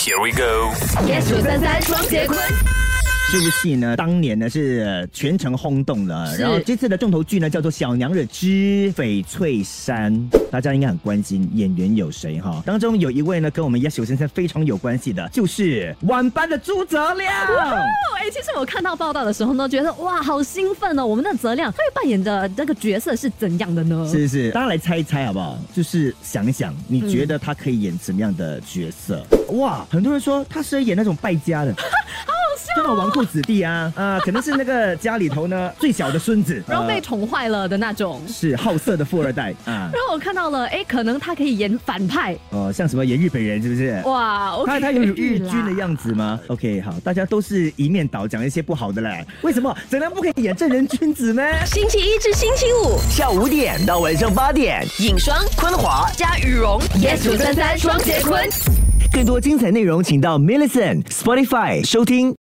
Here we go。这部戏呢，当年呢是全城轰动了。然后这次的重头剧呢叫做《小娘惹之翡翠山》，大家应该很关心演员有谁哈？当中有一位呢跟我们 Yes 先生非常有关系的，就是晚班的朱泽亮。哎、其实我看到报道的时候呢，觉得哇，好兴奋哦！我们的泽亮他会扮演的那个角色是怎样的呢？是是，大家来猜一猜好不好？就是想一想，你觉得他可以演什么样的角色？哇，很多人说他适合演那种败家的，就那种纨绔子弟啊 啊，可能是那个家里头呢最小的孙子，然后被呃宠坏了的那种。是好色的富二代 啊。然后我看到了，哎，可能他可以演反派，哦，像什么演日本人是不是？哇，OK 他他有日军的啦样子吗？OK，好，大家都是一面倒，讲一些不好的嘞。为什么怎样不可以演正人君子呢？星期一至星期五下午五点到晚上八点，影双昆华。加羽绒，yes 九三三双节坤。更多精彩内容，请到 m i l l i c e n t Spotify 收听。